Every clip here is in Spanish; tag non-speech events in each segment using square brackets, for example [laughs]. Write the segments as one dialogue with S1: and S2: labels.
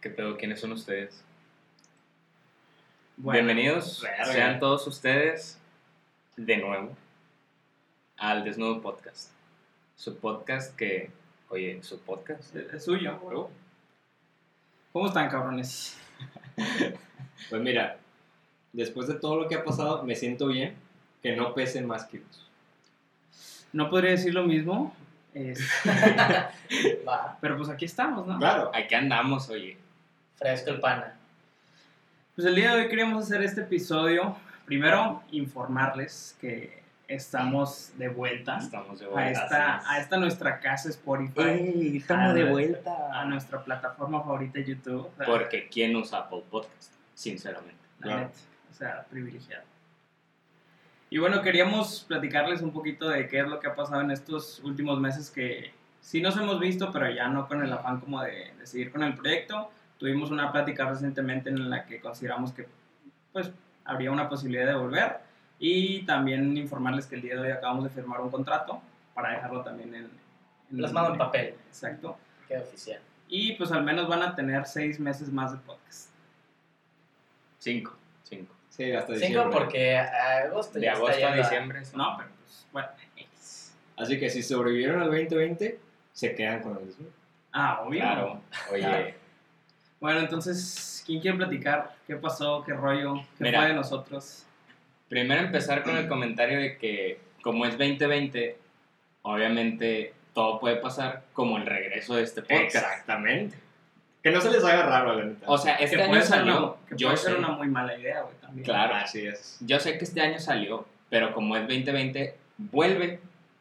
S1: ¿Qué pedo? ¿Quiénes son ustedes?
S2: Bueno,
S1: Bienvenidos sean todos ustedes de nuevo al Desnudo Podcast. Su podcast que, oye, su podcast.
S2: Es suyo. ¿Cómo están, cabrones? [laughs]
S3: Pues mira, después de todo lo que ha pasado, me siento bien que no pesen más kilos.
S2: No podría decir lo mismo, [laughs] [laughs] pero pues aquí estamos, ¿no?
S3: Claro,
S1: Aquí andamos, oye.
S4: Fresco el pana.
S2: Pues el día de hoy queríamos hacer este episodio. Primero, informarles que estamos de vuelta
S1: Estamos de
S2: a
S1: vuelta.
S2: esta, a esta nuestra casa Spotify,
S1: ¡Ey!
S2: estamos de
S1: vuelta.
S2: a nuestra plataforma favorita YouTube.
S1: Porque ¿quién usa Apple Podcast? Sinceramente.
S2: la
S3: Claro.
S2: neta, o sea, privilegiado. Y bueno, queríamos platicarles un poquito de qué es lo que ha pasado en estos últimos meses que sí nos hemos visto, pero ya no con el afán como de, de seguir con el proyecto. Tuvimos una plática recientemente en la que consideramos que pues habría una posibilidad de volver y también informarles que el día de hoy acabamos de firmar un contrato para dejarlo también en... en
S4: Plasmado en papel,
S2: Exacto.
S4: queda oficial.
S2: Y pues al menos van a tener seis meses más de podcast.
S1: Cinco. Cinco.
S3: sí, hasta
S4: Cinco
S3: diciembre.
S4: porque a agosto
S1: De agosto a diciembre.
S2: No, pero pues bueno.
S3: Así que si sobrevivieron al 2020, se quedan con el mismo.
S2: Ah, obvio.
S1: Claro. Oye.
S2: Bueno, entonces, ¿quién quiere platicar? ¿Qué pasó? ¿Qué rollo? ¿Qué
S1: Mira.
S2: fue de nosotros?
S1: primero empezar con el comentario de que como es 2020, obviamente todo puede pasar como el regreso de este podcast.
S3: Exactamente. Que no se les haga raro, la neta.
S1: O sea, este
S2: que
S1: año salió.
S2: una, que
S1: yo
S2: puede ser
S1: sé,
S2: una muy mala idea, güey, también.
S1: Claro.
S3: Así es.
S1: Yo sé que este año salió, pero como es 2020, vuelve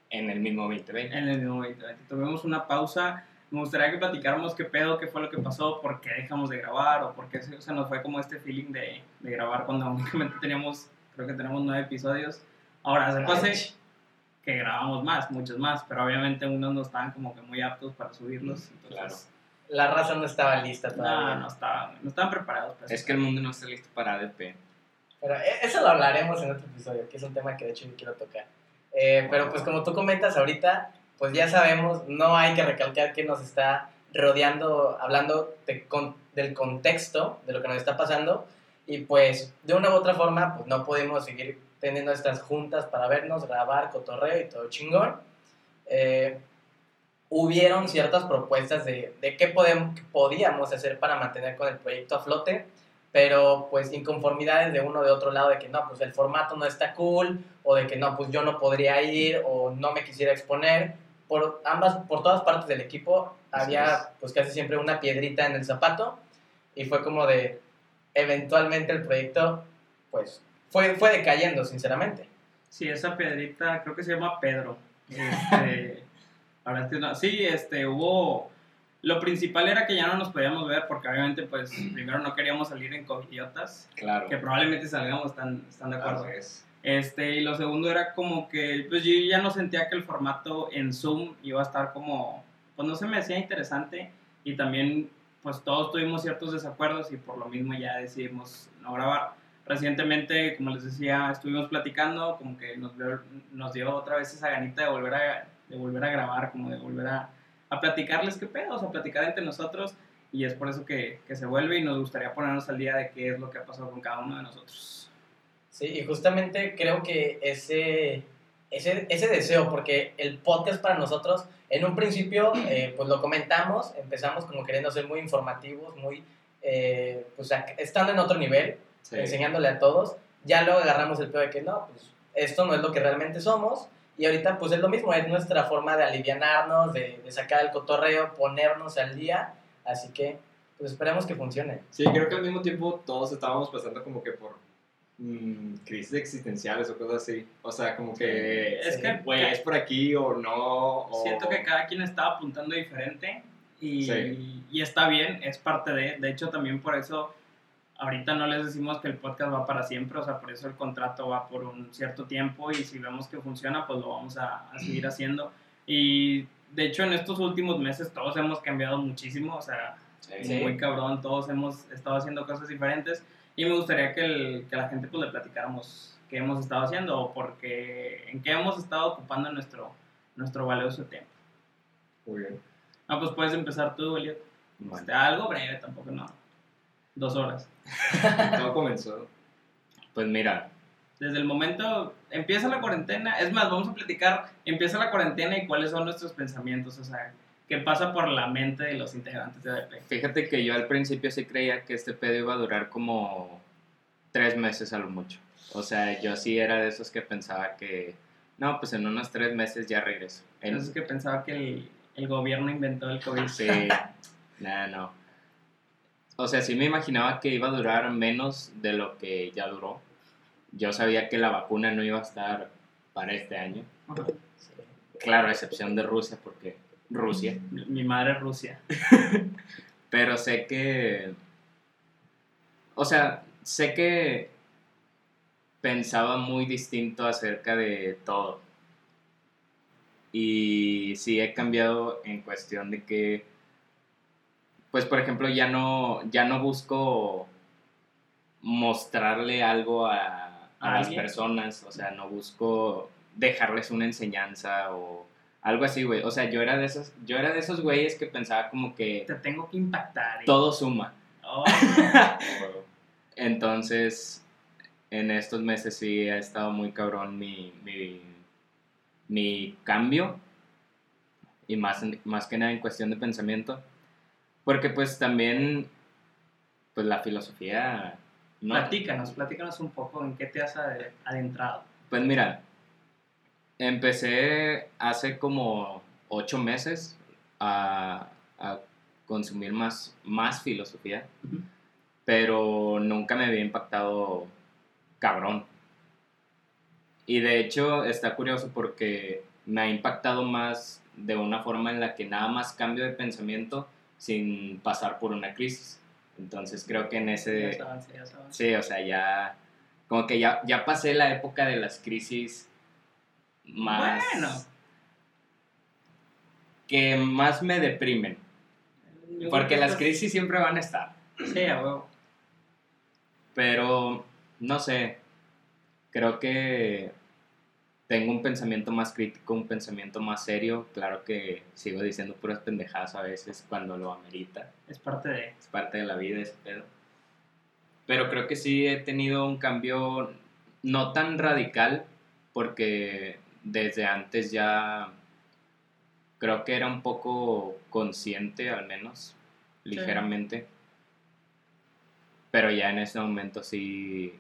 S1: en el mismo 2020.
S2: En el mismo 2020. Tuvimos una pausa. Me gustaría que platicáramos qué pedo, qué fue lo que pasó, por qué dejamos de grabar o por qué se, se nos fue como este feeling de, de grabar cuando [laughs] únicamente teníamos, creo que tenemos nueve episodios. Ahora, se pase que grabamos más, muchos más, pero obviamente unos no estaban como que muy aptos para subirlos. Entonces,
S1: Claro.
S4: La raza no estaba lista todavía.
S2: No, no estaban, no estaban preparados. para
S1: Es
S2: eso.
S1: que el mundo no está listo para ADP.
S4: Pero e- eso lo hablaremos en otro episodio, que es un tema que de hecho yo quiero tocar. Eh, pero pues como tú comentas ahorita, pues ya sabemos, no hay que recalcar que nos está rodeando, hablando de con- del contexto de lo que nos está pasando. Y pues de una u otra forma, pues no podemos seguir teniendo estas juntas para vernos, grabar, cotorreo y todo chingón. Eh, hubieron ciertas propuestas de, de qué, podemos, qué podíamos hacer para mantener con el proyecto a flote pero pues inconformidades de uno de otro lado de que no, pues el formato no está cool, o de que no, pues yo no podría ir, o no me quisiera exponer. Por ambas, por todas partes del equipo había
S3: es.
S4: pues casi siempre una piedrita en el zapato, y fue como de, eventualmente el proyecto, pues fue, fue decayendo, sinceramente.
S2: Sí, esa piedrita creo que se llama Pedro. [laughs] Este, ahora es que no. Sí, este, hubo... Lo principal era que ya no nos podíamos ver porque obviamente, pues, primero no queríamos salir en covidiotas,
S1: Claro.
S2: que probablemente salgamos, están, están de acuerdo.
S3: Así es.
S2: Este, y lo segundo era como que, pues yo ya no sentía que el formato en Zoom iba a estar como, pues no se me hacía interesante y también, pues todos tuvimos ciertos desacuerdos y por lo mismo ya decidimos no grabar. Recientemente, como les decía, estuvimos platicando, como que nos nos dio otra vez esa ganita de volver a, de volver a grabar, como de volver a, a platicarles qué pedo, o sea, platicar entre nosotros y es por eso que, que se vuelve y nos gustaría ponernos al día de qué es lo que ha pasado con cada uno de nosotros.
S4: Sí, y justamente creo que ese, ese, ese deseo, porque el podcast para nosotros, en un principio, eh, [clears throat] pues lo comentamos, empezamos como queriendo ser muy informativos, muy, eh, pues estando en otro nivel,
S3: Sí.
S4: enseñándole a todos, ya luego agarramos el pedo de que no, pues esto no es lo que realmente somos, y ahorita pues es lo mismo, es nuestra forma de alivianarnos, de, de sacar el cotorreo, ponernos al día, así que pues esperemos que funcione.
S3: Sí, creo que al mismo tiempo todos estábamos pasando como que por mm, crisis existenciales o cosas así. O sea, como que,
S2: Es
S4: Sí.
S2: que
S3: güey, es por aquí o no. o-
S2: Siento que cada quien estaba apuntando diferente y,
S3: Sí.
S2: y está bien, es parte de, de hecho también por eso ahorita no les decimos que el podcast va para siempre, o sea, por eso el contrato va por un cierto tiempo y si vemos que funciona, pues lo vamos a, a seguir haciendo. Y de hecho en estos últimos meses todos hemos cambiado muchísimo, o sea,
S4: Sí.
S2: muy cabrón, todos hemos estado haciendo cosas diferentes y me gustaría que, el- que la gente pues le platicáramos qué hemos estado haciendo o porque, en qué hemos estado ocupando nuestro, nuestro valioso tiempo.
S3: Muy bien.
S2: Ah, pues puedes empezar tú, Elliot.
S1: Bueno,
S2: Este, algo breve, tampoco no. Dos horas. [laughs]
S3: Todo comenzó.
S1: pues mira,
S2: Desde el momento, empieza la cuarentena, es más, vamos a platicar, empieza la cuarentena y cuáles son nuestros pensamientos, o sea, qué pasa por la mente de los integrantes de ADP.
S1: fíjate que yo al principio sí creía que este pedo iba a durar como tres meses a lo mucho. O sea, yo sí era de esos que pensaba que, no, pues en unos tres meses ya regreso. En-
S2: Entonces que pensaba que el, el gobierno inventó el COVID.
S1: Sí, [laughs] nada, no. O sea, sí me imaginaba que iba a durar menos de lo que ya duró. Yo sabía que la vacuna no iba a estar para este año.
S2: Ajá.
S1: Claro, a excepción de Rusia, porque Rusia.
S2: Mi- madre es Rusia. [laughs]
S1: Pero sé que... O sea, sé que pensaba muy distinto acerca de todo. Y sí he cambiado en cuestión de que, pues por ejemplo, ya no, ya no busco mostrarle algo a, a
S2: ¿A
S1: las
S2: alguien?
S1: personas, o sea, no busco dejarles una enseñanza o algo así, güey. O sea, yo era de esos, yo era de esos güeyes que pensaba como que
S2: Te tengo que impactar. ¿eh?
S1: todo suma.
S2: Oh, [laughs]
S1: Entonces, en estos meses sí ha estado muy cabrón mi, mi, mi cambio. Y más, más que nada en cuestión de pensamiento. Porque pues también, pues la filosofía... No,
S2: Platícanos, platícanos un poco en qué te has ade- adentrado.
S1: Pues mira, empecé hace como ocho meses a, a consumir más, más filosofía, pero nunca me había impactado cabrón. Y de hecho está curioso porque me ha impactado más de una forma en la que nada más cambio de pensamiento sin pasar por una crisis. Entonces creo que en ese...
S2: Ya avanza, ya avanza.
S1: Sí, o sea, ya. Como que ya, ya pasé la época de las crisis más.
S2: Bueno.
S1: Que más me deprimen.
S2: Yo
S1: Porque las crisis siempre van a estar.
S2: Sí, a huevo.
S1: Pero, no sé. Creo que tengo un pensamiento más crítico, un pensamiento más serio. Claro que sigo diciendo puras pendejadas a veces cuando lo amerita.
S2: Es parte de.
S1: es parte de la vida ese pedo. Pero creo que sí he tenido un cambio no tan radical porque desde antes ya creo que era un poco consciente al menos, ligeramente. Pero ya en este momento sí...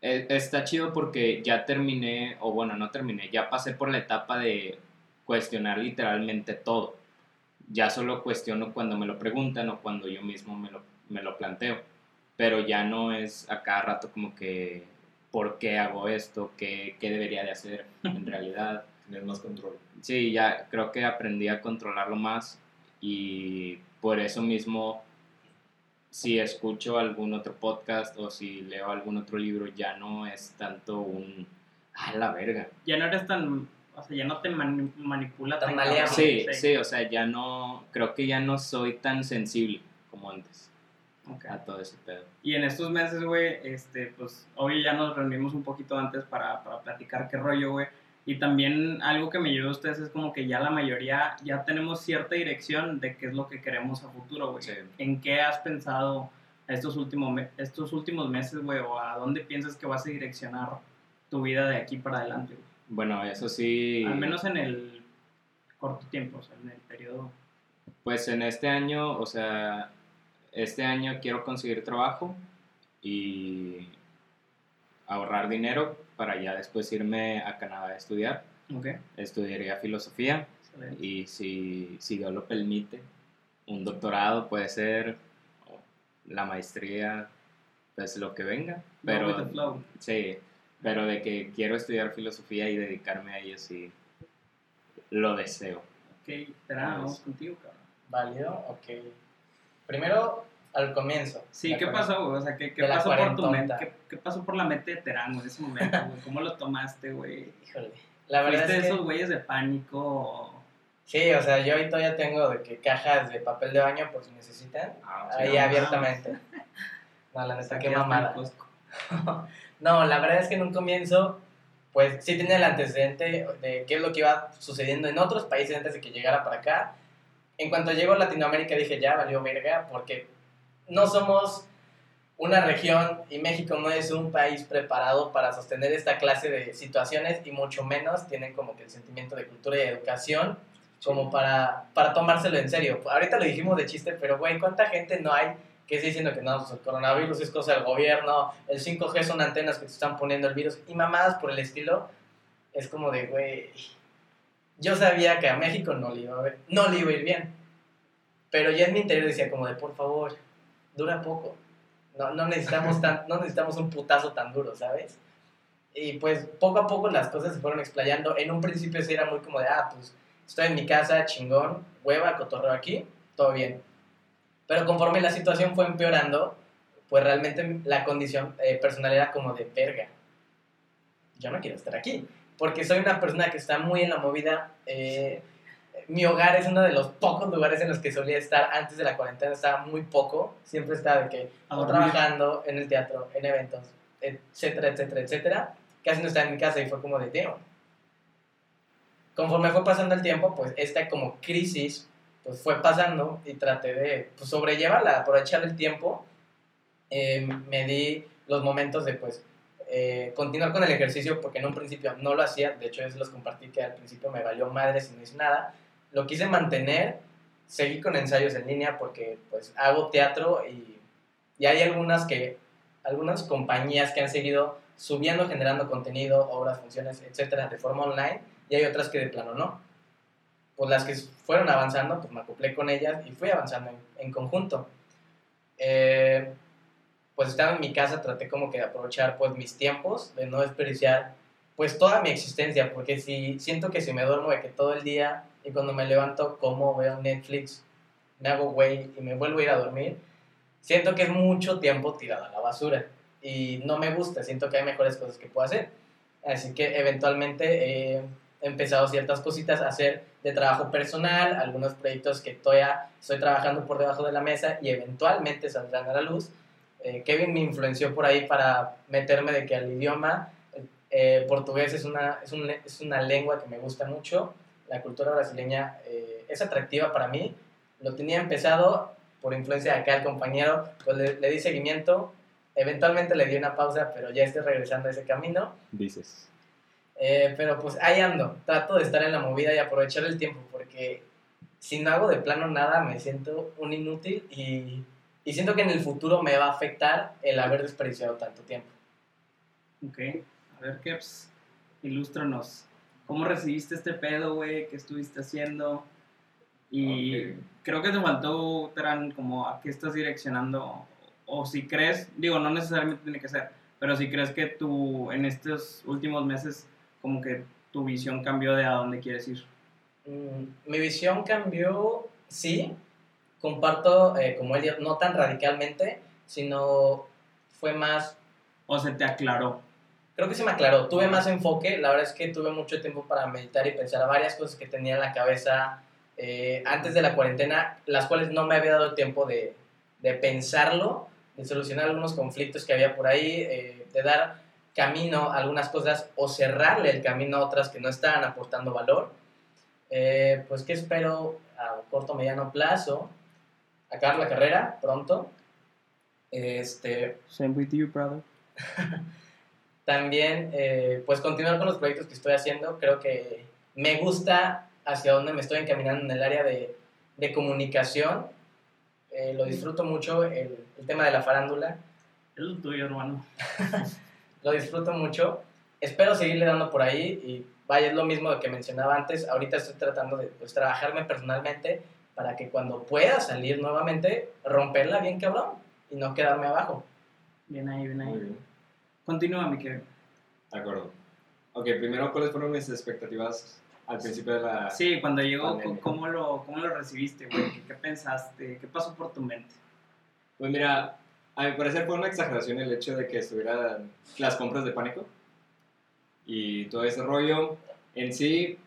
S1: e- Está chido porque ya terminé, o bueno, no terminé, ya pasé por la etapa de cuestionar literalmente todo ya solo cuestiono cuando me lo preguntan o cuando yo mismo me lo, me lo planteo. Pero ya no es a cada rato como que, ¿por qué hago esto? ¿Qué, qué debería de hacer [laughs] en realidad?
S3: Tienes más control.
S1: Sí, ya creo que aprendí a controlarlo más y por eso mismo, si escucho algún otro podcast o si leo algún otro libro, ya no es tanto un... ¡A la verga!
S2: Ya no eres tan. O sea, ya no te mani- manipula
S4: Tan
S2: tan.
S1: Sí, sí, o sea, ya no, creo que ya no soy tan sensible como antes
S2: Ok.
S1: a todo ese pedo.
S2: Y en estos meses, güey, este, pues hoy ya nos reunimos un poquito antes para, para platicar qué rollo, güey. Y también algo que me llevó a ustedes es como que ya la mayoría ya tenemos cierta dirección de qué es lo que queremos a futuro, güey.
S1: Sí.
S2: ¿En qué has pensado estos últimos, me- estos últimos meses, güey? ¿O a dónde piensas que vas a direccionar tu vida de aquí para adelante, güey?
S1: Bueno, eso sí,
S2: Al menos en el corto tiempo, o sea, en el periodo.
S1: pues en este año, o sea, este año quiero conseguir trabajo y ahorrar dinero para ya después irme a Canadá a estudiar.
S2: Ok,
S1: Estudiaría filosofía
S2: excelente.
S1: y si, si Dios lo permite, un doctorado puede ser, la maestría, pues lo que venga. Pero
S2: flow.
S1: Sí, pero de que quiero estudiar filosofía y dedicarme a ello, sí, lo deseo.
S2: Ok, espera, vamos contigo, cabrón.
S4: ¿Válido? Ok. Primero, al comienzo.
S2: Sí,
S4: ¿de
S2: ¿qué pasó, güey? O sea, ¿qué, qué pasó por tu mente? ¿Qué, qué pasó por la mente de Terán, en ese momento, güey? ¿Cómo lo tomaste, güey?
S4: Híjole. La verdad
S2: ¿Fuiste
S4: es que...
S2: esos güeyes de pánico?
S4: Sí, o sea, yo ahí todavía tengo de que cajas de papel de baño por si necesitan.
S1: Ah,
S4: Ahí
S2: no
S4: abiertamente. No, la neta, qué mamada. [laughs] No, la verdad es que en un comienzo, pues sí tenía el antecedente de qué es lo que iba sucediendo en otros países antes de que llegara para acá. En cuanto llego a Latinoamérica dije, ya valió verga, porque no somos una región y México no es un país preparado para sostener esta clase de situaciones y mucho menos tienen como que el sentimiento de cultura y educación como para, para tomárselo en serio. Ahorita lo dijimos de chiste, pero güey, ¿cuánta gente no hay que está diciendo que no, pues el coronavirus es cosa del gobierno, el 5G son antenas que te están poniendo el virus y mamadas por el estilo? Es como de, güey, yo sabía que a México no le iba a, ver, no le iba a ir bien, pero ya en mi interior decía como de, por favor, dura poco no, no, necesitamos [laughs] tan, no necesitamos un putazo tan duro, ¿sabes? Y pues poco a poco las cosas se fueron explayando. En un principio sí era muy como de, ah, pues estoy en mi casa, chingón, hueva, cotorreo aquí, todo bien. Pero conforme la situación fue empeorando, pues realmente la condición eh, personal era como de verga. Yo no quiero estar aquí, porque soy una persona que está muy en la movida. Eh, mi hogar es uno de los pocos lugares en los que solía estar antes de la cuarentena, estaba muy poco, siempre estaba de que o trabajando en el teatro, en eventos, etcétera, etcétera, etcétera. Casi no estaba en mi casa y fue como de tío. Conforme fue pasando el tiempo, pues esta como crisis pues fue pasando y traté de pues, sobrellevarla, aprovechar el tiempo. Eh, me di los momentos de pues eh, continuar con el ejercicio porque en un principio no lo hacía, de hecho es los compartí que al principio me valió madre si no hice nada, lo quise mantener, seguí con ensayos en línea porque pues hago teatro y, y hay algunas que, algunas compañías que han seguido subiendo, generando contenido, obras, funciones, etcétera, de forma online y hay otras que de plano no. Pues las que fueron avanzando, pues me acoplé con ellas y fui avanzando en, conjunto. Eh, pues estaba en mi casa, traté como que de aprovechar pues mis tiempos, de no desperdiciar pues toda mi existencia, porque si siento que si me duermo de que todo el día y cuando me levanto como veo Netflix, me hago güey y me vuelvo a ir a dormir, siento que es mucho tiempo tirado a la basura y no me gusta, siento que hay mejores cosas que puedo hacer. Así que eventualmente he empezado ciertas cositas a hacer de trabajo personal, algunos proyectos que todavía estoy trabajando por debajo de la mesa y eventualmente saldrán a la luz. Eh, Kevin me influenció por ahí para meterme de que al idioma. Eh, portugués es una, es, un, es, una lengua que me gusta mucho, la cultura brasileña eh, es atractiva para mí, lo tenía empezado por influencia de acá el compañero, pues le, le, di seguimiento, eventualmente le di una pausa, pero ya estoy regresando a ese camino.
S3: Dices.
S4: Eh, pero pues ahí ando, trato de estar en la movida y aprovechar el tiempo, porque si no hago de plano nada me siento un inútil y, y siento que en el futuro me va a afectar el haber desperdiciado tanto tiempo.
S2: Ok. A ver, Keps, ilústranos. ¿Cómo recibiste este pedo, güey? ¿Qué estuviste haciendo? Y creo que te faltó, Tran, como a qué estás direccionando. O si crees, digo, no necesariamente tiene que ser, pero si crees que tú en estos últimos meses, como que tu visión cambió de a dónde quieres ir.
S4: Mm, mi visión cambió, sí. Comparto, eh, como él, no tan radicalmente, sino fue más...
S2: O se te aclaró
S4: creo que se me aclaró. Tuve más enfoque, la verdad es que tuve mucho tiempo para meditar y pensar a varias cosas que tenía en la cabeza eh, antes de la cuarentena, las cuales no me había dado tiempo de, de pensarlo, de solucionar algunos conflictos que había por ahí, eh, de dar camino a algunas cosas o cerrarle el camino a otras que no estaban aportando valor. Eh, pues que espero a corto mediano plazo acabar la carrera pronto. Este,
S2: Same with you, brother. [laughs]
S4: También, eh, pues continuar con los proyectos que estoy haciendo. Creo que me gusta hacia dónde me estoy encaminando en el área de, de comunicación. Eh, lo disfruto mucho, el, el, tema de la farándula.
S2: Es lo tuyo, hermano. [laughs]
S4: lo disfruto mucho. Espero seguirle dando por ahí y vaya, es lo mismo que mencionaba antes. Ahorita estoy tratando de pues, trabajarme personalmente para que cuando pueda salir nuevamente, romperla bien cabrón y no quedarme abajo.
S2: Bien ahí, bien ahí. Continúa, mi
S3: De acuerdo. Ok, primero, ¿cuáles fueron mis expectativas al principio de la.
S2: Sí, cuando llegó, ¿cómo lo, ¿cómo lo recibiste, güey? ¿Qué pensaste? ¿Qué pasó por tu mente?
S3: Pues mira, a mi parecer fue una exageración el hecho de que estuvieran las compras de pánico y todo ese rollo. En sí,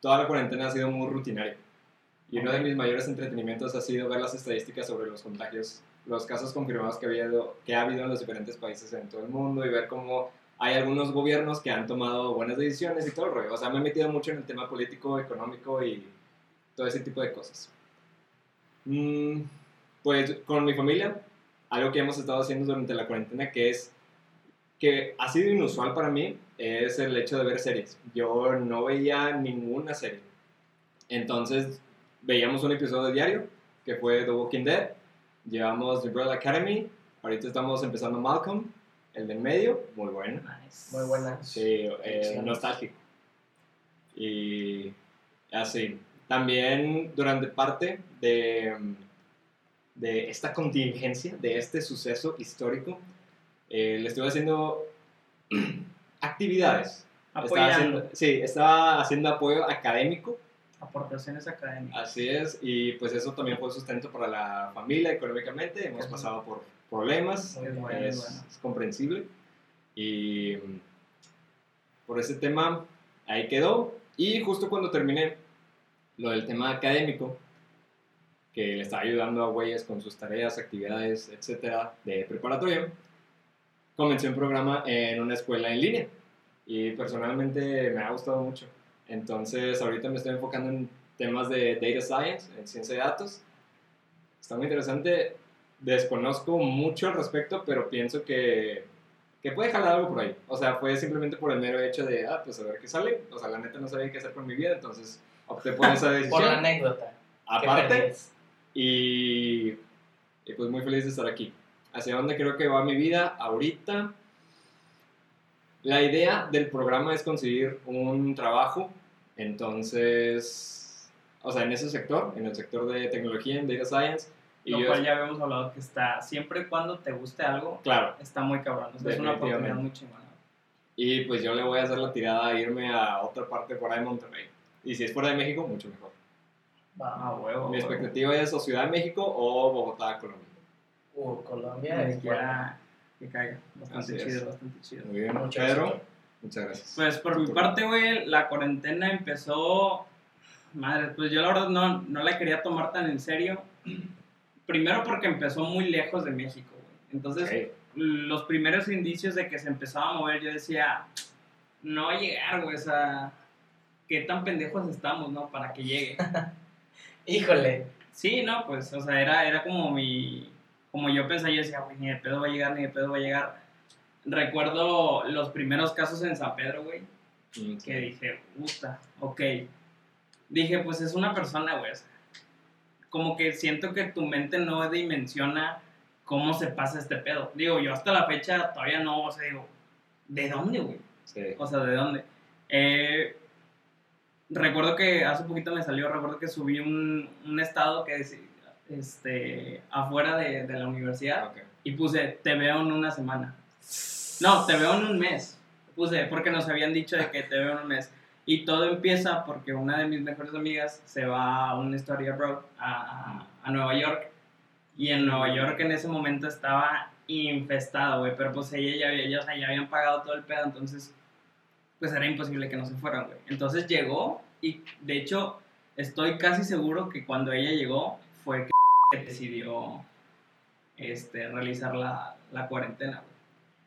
S3: toda la cuarentena ha sido muy rutinaria. Y uno de mis mayores entretenimientos ha sido ver las estadísticas sobre los contagios los casos confirmados que, había, que ha habido en los diferentes países en todo el mundo y ver cómo hay algunos gobiernos que han tomado buenas decisiones y todo el rollo. O sea, me he metido mucho en el tema político, económico y, todo ese tipo de cosas. Mm, pues con mi familia, algo que hemos estado haciendo durante la cuarentena que es que ha sido inusual para mí es el hecho de ver series. Yo no veía ninguna serie. Entonces veíamos un episodio diario que fue The Walking Dead. Llevamos The Umbrella Academy. Ahorita estamos empezando Malcolm, el del medio, muy bueno.
S2: Nice.
S4: Muy buena.
S3: Sí, eh, nostálgico. Y así. También durante parte de, de esta contingencia, de este suceso histórico, eh, le estuve haciendo [clears throat] actividades. Estaba
S2: Apoyando.
S3: haciendo, sí, estaba haciendo apoyo académico,
S2: Aportaciones académicas.
S3: así es, y pues eso también fue sustento para la familia económicamente. Hemos pasado por problemas,
S2: Es bueno,
S3: es,
S2: bueno.
S3: es comprensible. Y por ese tema ahí quedó. Y justo cuando terminé lo del tema académico, que le estaba ayudando a güeyes con sus tareas, actividades, etcétera, de preparatoria, comencé un programa en una escuela en línea. Y personalmente me ha gustado mucho. Entonces, ahorita me estoy enfocando en temas de data science, en ciencia de datos. Está muy interesante. Desconozco mucho al respecto, pero pienso que, que puede jalar algo por ahí. O sea, fue simplemente por el mero hecho de, ah, pues a ver qué sale. O sea, la neta no sabía qué hacer con mi vida, entonces opté por esa [laughs] decisión.
S4: Por la anécdota. ¿Qué
S3: Aparte, y, y pues muy feliz de estar aquí. ¿Hacia dónde creo que va mi vida ahorita? La idea del programa es conseguir un trabajo, entonces, o sea, en ese sector, en el sector de tecnología, en data science. Y
S2: Lo
S3: yo,
S2: cual ya habíamos hablado que está, siempre y cuando te guste algo,
S3: claro,
S2: está muy cabrón. O sea, es una oportunidad muy chingona.
S3: y pues yo le voy a hacer la tirada a irme a otra parte fuera de Monterrey. Y si es fuera de México, mucho mejor.
S4: Va.
S2: Ah, huevo.
S3: Mi
S2: huevo.
S3: expectativa es o Ciudad de México o Bogotá, Colombia.
S4: Uh, Colombia es
S2: siquiera que caiga. Bastante
S3: Así es.
S2: chido, bastante chido.
S3: Muy bien,
S4: Mucho
S3: Pedro.
S4: éxito.
S3: Muchas gracias.
S2: Pues por mi parte, güey, la cuarentena empezó. Madre, pues yo la verdad no, no la quería tomar tan en serio. Primero porque empezó muy lejos de México, güey. Entonces, los primeros indicios de que se empezaba a mover, yo decía, no va a llegar, güey, o sea, qué tan pendejos estamos, ¿no? Para que llegue. [laughs]
S4: Híjole.
S2: Sí, no, pues, o sea, era, era como mi, como yo pensaba, yo decía, güey, ni de pedo va a llegar, ni de pedo va a llegar. Recuerdo los primeros casos en San Pedro, güey,
S3: Mm,
S2: que dije, puta, ok. Dije, pues es una persona, güey, como que siento que tu mente no dimensiona cómo se pasa este pedo. Digo, yo hasta la fecha todavía no, o sea, digo, ¿de dónde, güey?
S3: Sí.
S2: O sea, ¿de dónde? Eh, recuerdo que hace poquito me salió, recuerdo que subí un, un estado que decía, este, afuera de, de la universidad
S3: Ok.
S2: y puse, te veo en una semana. No, te veo en un mes. Puse, porque nos habían dicho de que te veo en un mes. Y todo empieza porque una de mis mejores amigas se va a una story abroad, a, a, Nueva York. Y en Nueva York en ese momento estaba infestado, güey. Pero pues ella ya, había- ya habían pagado todo el pedo, entonces pues era imposible que no se fueran, güey. Entonces llegó y de hecho estoy casi seguro que cuando ella llegó fue que decidió este, realizar la, la cuarentena, güey.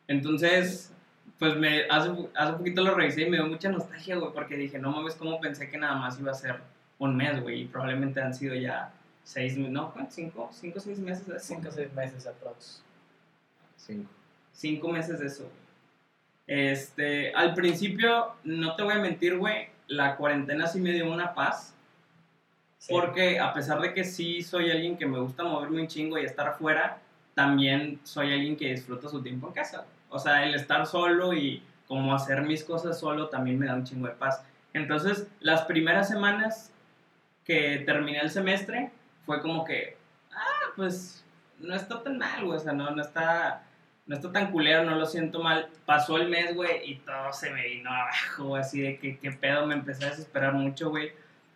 S2: Entonces, pues me, hace, hace poquito lo revisé y me dio mucha nostalgia, güey, porque dije, no mames, ¿cómo pensé que nada más iba a ser un mes, güey? Y probablemente han sido ya seis, no. ¿Cinco? ¿Cinco, seis meses de eso?
S4: Cinco o seis meses aprox.
S3: Cinco.
S2: Cinco meses de eso, güey. Este, al principio, no te voy a mentir, güey, la cuarentena sí me dio una paz.
S4: Sí.
S2: Porque a pesar de que sí soy alguien que me gusta moverme un chingo y estar afuera, también soy alguien que disfruta su tiempo en casa. O sea, el estar solo y como hacer mis cosas solo también me da un chingo de paz. Entonces, las primeras semanas que terminé el semestre fue como que, ah, pues no está tan mal, güey. O sea, no, no está, no está tan culero, no lo siento mal. Pasó el mes, güey, y todo se me vino abajo, así de que qué pedo, me empecé a desesperar mucho, güey.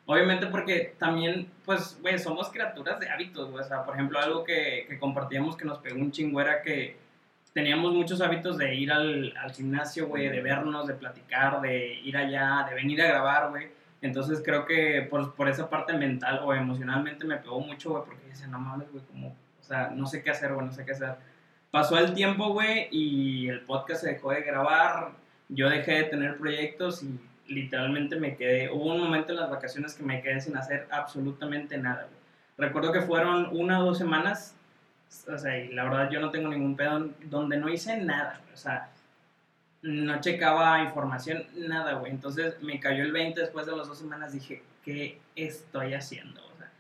S2: Obviamente porque también, pues, güey, somos criaturas de hábitos, güey. O sea, por ejemplo, algo que, que compartíamos que nos pegó un chingo era que teníamos muchos hábitos de ir al, al gimnasio, güey, de vernos, de platicar, de ir allá, de venir a grabar, güey. Entonces creo que por, por esa parte mental o emocionalmente me pegó mucho, güey, porque dice, no mames, güey, como, o sea, no sé qué hacer, güey, no sé qué hacer. Pasó el tiempo, güey, y el podcast se dejó de grabar, yo dejé de tener proyectos y literalmente me quedé, hubo un momento en las vacaciones que me quedé sin hacer absolutamente nada, güey. Recuerdo que fueron una o dos semanas, o sea, y la verdad yo no tengo ningún pedo, donde no hice nada, o sea, no checaba información, nada, güey. Entonces me cayó el 20 después de las dos semanas, dije, ¿qué estoy haciendo? O sea,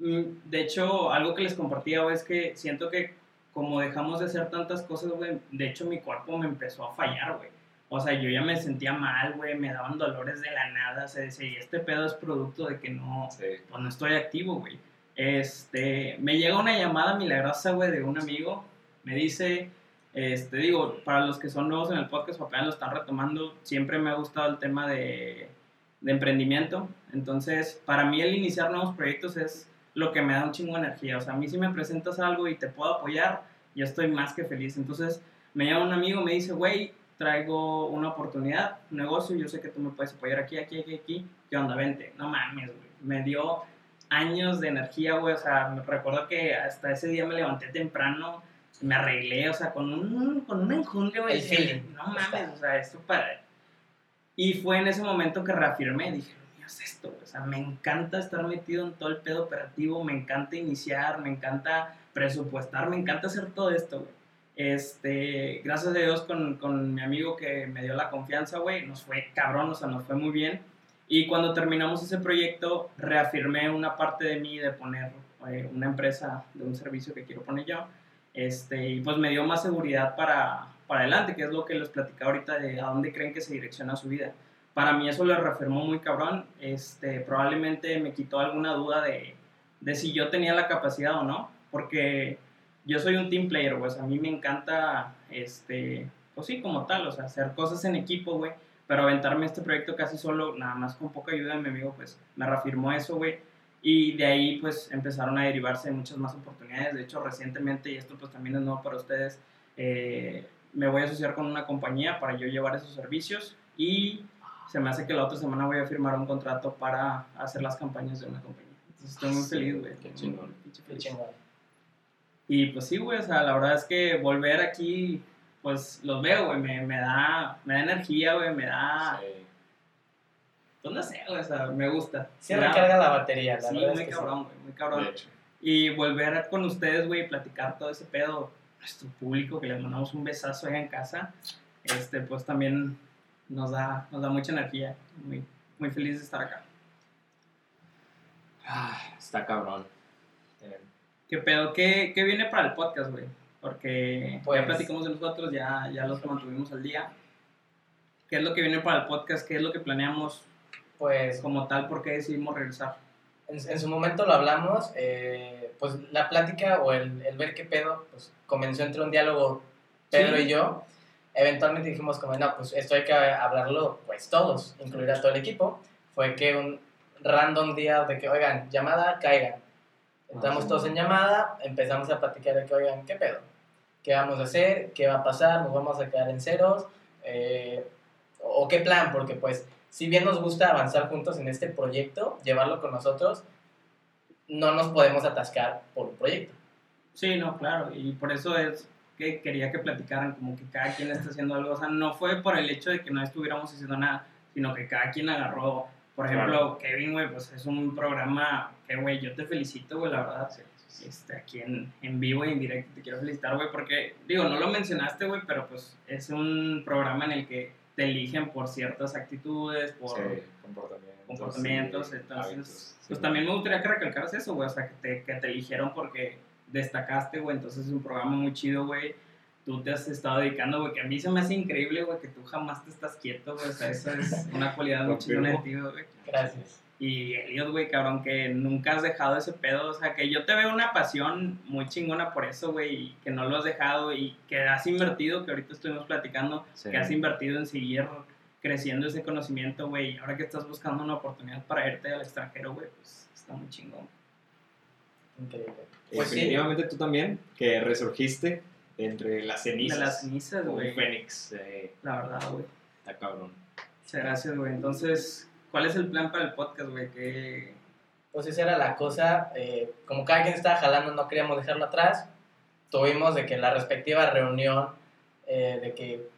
S2: mm, de hecho, algo que les compartía, güey, es que siento que como dejamos de hacer tantas cosas, güey, de hecho mi cuerpo me empezó a fallar, güey. O sea, yo ya me sentía mal, güey, me daban dolores de la nada, o sea, decía, y este pedo es producto de que no,
S3: Sí.
S2: pues no estoy activo, güey. Este, me llega una llamada milagrosa, güey, de un amigo, me dice, este, digo, para los que son nuevos en el podcast o apenas lo están retomando, siempre me ha gustado el tema de, de emprendimiento, entonces, para mí el iniciar nuevos proyectos es lo que me da un chingo de energía, o sea, a mí si me presentas algo y te puedo apoyar, yo estoy más que feliz, entonces, me llama un amigo, me dice, güey, traigo una oportunidad, un negocio, yo sé que tú me puedes apoyar aquí, aquí, aquí, aquí, ¿qué onda? Vente, no mames, güey, me dio años de energía, güey, o sea, me recuerdo que hasta ese día me levanté temprano, me arreglé, o sea, con un, con un enjundia, güey,
S4: feeling.
S2: no mames, o sea, esto para... Y fue en ese momento que reafirmé, dije, es esto, güey, o sea, me encanta estar metido en todo el pedo operativo, me encanta iniciar, me encanta presupuestar, me encanta hacer todo esto, güey. Este, gracias a Dios con, con mi amigo que me dio la confianza, güey, nos fue cabrón, o sea, nos fue muy bien. Y cuando terminamos ese proyecto, reafirmé una parte de mí de poner eh, una empresa de un servicio que quiero poner yo. Este, y pues me dio más seguridad para, para adelante, que es lo que les platicaba ahorita de a dónde creen que se direcciona su vida. Para mí eso lo reafirmó muy cabrón. Este, probablemente me quitó alguna duda de, de si yo tenía la capacidad o no, porque yo soy un team player, sea, a mí me encanta, este, pues sí, como tal, o sea, hacer cosas en equipo, güey. Pero aventarme este proyecto casi solo, nada más con poca ayuda de mi amigo, pues me reafirmó eso, güey. Y de ahí, pues empezaron a derivarse muchas más oportunidades. De hecho, recientemente, y esto pues también es nuevo para ustedes, eh, me voy a asociar con una compañía para yo llevar esos servicios. Y se me hace que la otra semana voy a firmar un contrato para hacer las campañas de una compañía. Entonces estoy muy feliz, güey.
S3: Qué chingón.
S4: Qué chingón.
S2: Y pues sí, güey, o sea, la verdad es que volver aquí, pues los veo, güey, me, me da, me da energía, güey, me da,
S3: Sí.
S2: pues no sé, güey, o sea, me gusta.
S4: Sí
S2: Me
S4: recarga la batería, la
S2: Sí,
S4: verdad es
S2: muy
S4: que
S2: cabrón, güey, muy cabrón.
S3: De hecho.
S2: Y volver con ustedes, güey, y platicar todo ese pedo, nuestro público, que les mandamos un besazo allá en casa, este, pues también nos da, nos da mucha energía, muy, muy feliz de estar acá.
S1: Ah, está cabrón.
S3: Eh,
S2: ¿Qué pedo? ¿Qué, qué viene para el podcast, güey? Porque
S4: Pues-
S2: ya platicamos de nosotros, ya, ya los mantuvimos al día. ¿Qué es lo que viene para el podcast? ¿Qué es lo que planeamos
S4: Pues
S2: como tal? ¿Por qué decidimos regresar?
S4: en, en su momento lo hablamos, eh, pues la plática o el, el ver qué pedo, pues comenzó entre un diálogo Pedro
S2: Sí.
S4: y yo. Eventualmente dijimos como, no, pues esto hay que hablarlo pues todos, incluir a todo el equipo. Fue que un random día de que, oigan, llamada, caigan. Entramos
S3: Ah, sí.
S4: todos en llamada, empezamos a platicar de que, oigan, ¿qué pedo? ¿Qué vamos a hacer? ¿Qué va a pasar? ¿Nos vamos a quedar en ceros? Eh, ¿O qué plan? Porque pues, si bien nos gusta avanzar juntos en este proyecto, llevarlo con nosotros, no nos podemos atascar por un proyecto.
S2: Sí, no, claro. Y por eso es que quería que platicaran como que cada quien está haciendo algo. O sea, no fue por el hecho de que no estuviéramos haciendo nada, sino que cada quien agarró. Por ejemplo,
S3: Claro.
S2: Kevin, güey, pues es un programa que, güey, yo te felicito, güey, la verdad.
S3: sí.
S2: Este, aquí en, en vivo y en directo. Te quiero felicitar, güey, porque, digo, no lo mencionaste, güey, pero pues es un programa en el que te eligen por ciertas actitudes, por
S3: Sí, comportamientos.
S2: comportamientos,
S3: sí,
S2: entonces,
S3: hábitos,
S2: pues
S3: sí.
S2: también me gustaría que recalcaras eso, güey, o sea, que te, que te eligieron porque destacaste, güey, entonces es un programa muy chido, güey. Tú te has estado dedicando, güey, que a mí se me hace increíble, güey, que tú jamás te estás quieto, güey, o sea, eso es una cualidad muy chingona de ti, güey.
S4: Gracias.
S2: Y Elliot, güey, cabrón, que nunca has dejado ese pedo. O sea, que yo te veo una pasión muy chingona por eso, güey, y que no lo has dejado y que has invertido, que ahorita estuvimos platicando,
S1: Sí.
S2: que has invertido en seguir creciendo ese conocimiento, güey. Y ahora que estás buscando una oportunidad para irte al extranjero, güey, pues está muy chingón.
S4: Increíble. Pues sí,
S3: definitivamente tú también, que resurgiste entre las cenizas.
S2: De las cenizas, güey.
S3: fénix. eh,
S2: La verdad, güey.
S3: está cabrón.
S2: Muchas gracias, güey. Entonces, ¿cuál es el plan para el podcast, güey? Que
S4: pues esa era la cosa. eh, como cada quien estaba jalando, no queríamos dejarlo atrás. Tuvimos de que la respectiva reunión, eh, de que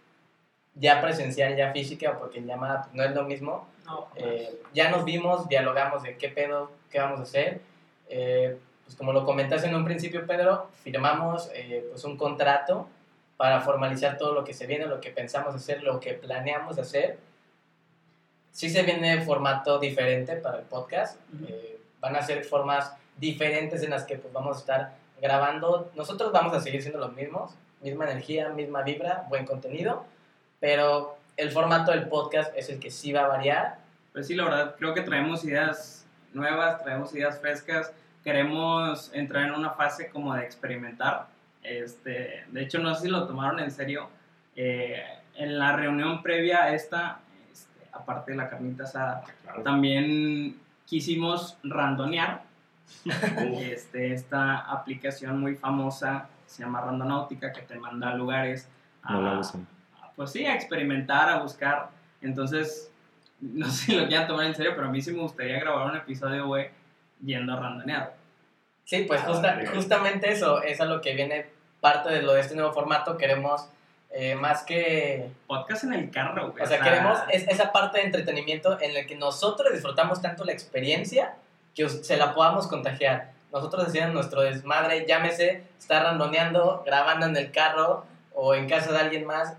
S4: ya presencial, ya física, porque en llamada pues, no es lo mismo.
S2: No,
S4: Eh, ya nos vimos, dialogamos de qué pedo, qué vamos a hacer. Eh, pues como lo comentaste en un principio, Pedro, firmamos eh, pues un contrato para formalizar todo lo que se viene, lo que pensamos hacer, lo que planeamos hacer. Sí se viene formato diferente para el podcast.
S2: Ujú.
S4: eh, van a ser formas diferentes en las que pues, vamos a estar grabando. Nosotros vamos a seguir siendo los mismos, misma energía, misma vibra, buen contenido, pero el formato del podcast es el que sí va a variar.
S2: Pues sí, la verdad, creo que traemos ideas nuevas, traemos ideas frescas. Queremos entrar en una fase como de experimentar. Este, de hecho, no sé si lo tomaron en serio. eh, en la reunión previa a esta, aparte de la carnita asada,
S3: Claro.
S2: también quisimos randonear [laughs] este, esta aplicación muy famosa, se llama Randonáutica, que te manda a lugares a,
S3: No la usan.
S2: a, pues sí, a experimentar, a buscar. Entonces, no sé si lo quieran tomar en serio, pero a mí sí me gustaría grabar un episodio, güey, yendo a randonear.
S4: Sí, pues
S3: Ah,
S4: justa- justamente eso es a lo que viene parte de lo de este nuevo formato. Queremos eh, más que...
S2: Podcast en el carro, güey.
S4: O sea, queremos es- esa parte de entretenimiento en la que nosotros disfrutamos tanto la experiencia que se la podamos contagiar. Nosotros hacíamos nuestro desmadre, llámese, estar randoneando, grabando en el carro o en casa de alguien más.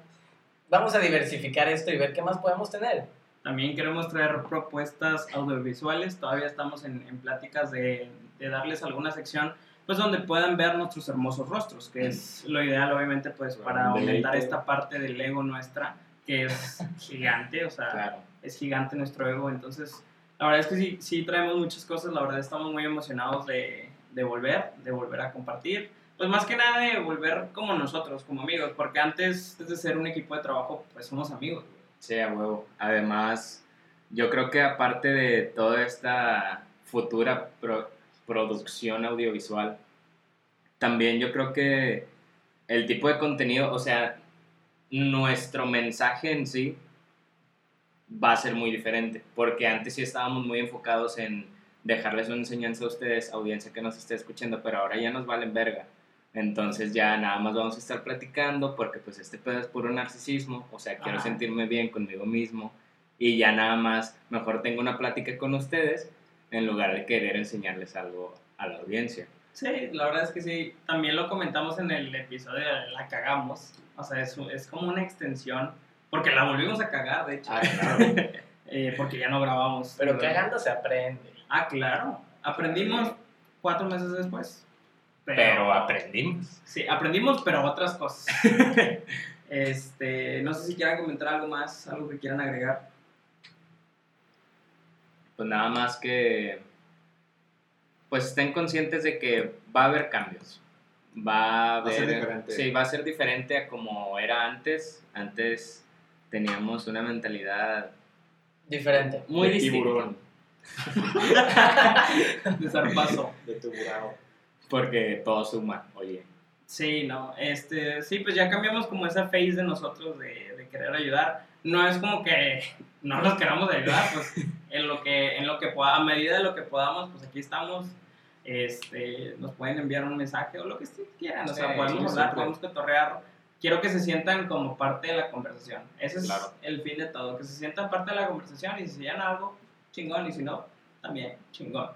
S4: Vamos a diversificar esto y ver qué más podemos tener.
S2: También queremos traer propuestas audiovisuales. Todavía estamos en, en pláticas de, de darles alguna sección pues donde puedan ver nuestros hermosos rostros, que es lo ideal obviamente pues para aumentar esta parte del ego nuestra, que es [laughs] gigante, o sea,
S1: Claro.
S2: es gigante nuestro ego. Entonces, la verdad es que sí, sí traemos muchas cosas, la verdad estamos muy emocionados de, de volver, de volver a compartir. Pues más que nada de volver como nosotros, como amigos, porque antes de ser un equipo de trabajo, pues somos amigos.
S1: Sí, a huevo. Además, yo creo que aparte de toda esta futura pro- producción audiovisual, también yo creo que el tipo de contenido, o sea, nuestro mensaje en sí va a ser muy diferente, porque antes sí estábamos muy enfocados en dejarles una enseñanza a ustedes, audiencia que nos esté escuchando, pero ahora ya nos valen verga. Entonces ya nada más vamos a estar platicando porque pues este pedo es puro narcisismo, o sea, quiero
S2: Ajá.
S1: sentirme bien conmigo mismo y ya nada más mejor tengo una plática con ustedes en lugar de querer enseñarles algo a la audiencia.
S2: Sí, la verdad es que sí. También lo comentamos en el episodio de La Cagamos. O sea, es, es como una extensión. Porque la volvimos a cagar, de hecho.
S1: Ah, claro. [laughs]
S2: Eh, porque ya no grabamos.
S4: Pero cagando se aprende.
S2: Ah, claro. Aprendimos cuatro meses después.
S1: Pero aprendimos.
S2: Sí, aprendimos, pero otras cosas. [laughs] este, no sé si quieran comentar algo más, algo que quieran agregar.
S1: Pues nada más que pues estén conscientes de que va a haber cambios. Va a
S3: Va a ser diferente.
S1: Sí, va a ser diferente a como era antes. Antes teníamos una mentalidad
S4: Diferente.
S1: muy
S3: de
S1: distinta.
S3: tiburón, [laughs]
S2: De zarpazo.
S3: de tiburón.
S1: Porque todo suma, oye.
S2: Sí, no, este, sí, pues ya cambiamos como esa face de nosotros de, de querer ayudar. No es como que no los queramos ayudar, pues en lo que, en lo que a medida de lo que podamos, pues aquí estamos. Este, nos pueden enviar un mensaje o lo que ustedes quieran, o sea,
S1: Sí,
S2: podemos
S3: sí,
S2: hablar,
S3: siempre.
S2: podemos cotorrear. Quiero que se sientan como parte de la conversación. Ese es
S1: Claro.
S2: el fin de todo, que se sientan parte de la conversación y si se algo, chingón, y si no, también chingón.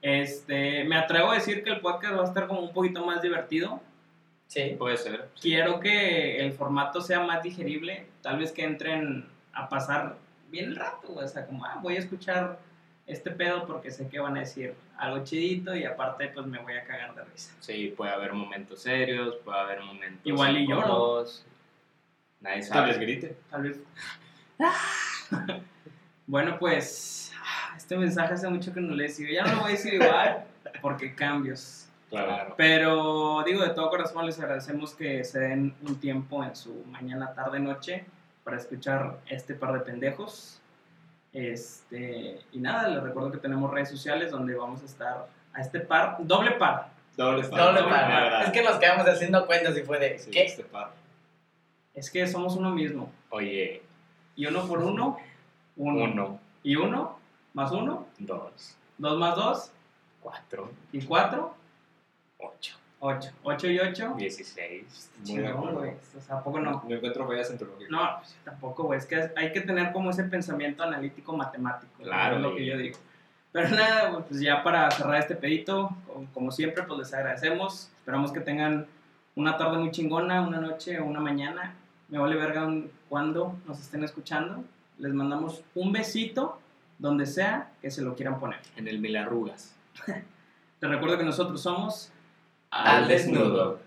S2: Este, me atrevo a decir que el podcast va a estar como un poquito más divertido,
S4: Sí.
S1: Puede ser.
S2: quiero que el formato sea más digerible, tal vez que entren a pasar bien el rato, güey, o sea, como, ah, voy a escuchar este pedo porque sé que van a decir algo chidito y aparte pues me voy a cagar de risa.
S1: Sí, puede haber momentos serios, puede haber momentos.
S2: Igual y lloro.
S1: Nadie
S3: Tal
S1: sabe.
S3: vez grite.
S2: Tal vez. [laughs] bueno, pues este mensaje hace mucho que no le sigo, ya no lo voy a decir igual porque cambios.
S1: Claro.
S2: Pero digo, de todo corazón les agradecemos que se den un tiempo en su mañana, tarde, noche para escuchar este par de pendejos. Este, y nada, les recuerdo que tenemos redes sociales donde vamos a estar a este par, doble par.
S3: Doble par.
S4: Doble
S2: doble
S4: par.
S3: par.
S4: Es que nos quedamos haciendo cuentas y fue de,
S3: Sí,
S4: ¿qué?
S3: este par.
S2: Es que somos uno mismo.
S1: Oye,
S2: Y uno por uno, uno.
S1: uno,
S2: Y uno, más uno,
S1: dos,
S2: dos más dos,
S1: cuatro,
S2: y cuatro,
S1: ocho.
S2: 8. 8 y 8.
S1: 16.
S3: Muy de
S2: Chingón, güey. O sea, ¿a poco no?
S3: No encuentro fallas en tu lógica.
S2: No, pues, tampoco, güey. Es que hay que tener como ese pensamiento analítico matemático. ¿no?
S1: Claro,
S2: Es lo que yo digo. Pero nada, pues ya para cerrar este pedito, como- siempre, pues les agradecemos. Esperamos que tengan una tarde muy chingona, una noche o una mañana. Me vale verga cuando nos estén escuchando. Les mandamos un besito donde sea que se lo quieran poner.
S1: En el Milarrugas. [laughs]
S2: Te recuerdo que nosotros somos
S4: Al desnudo.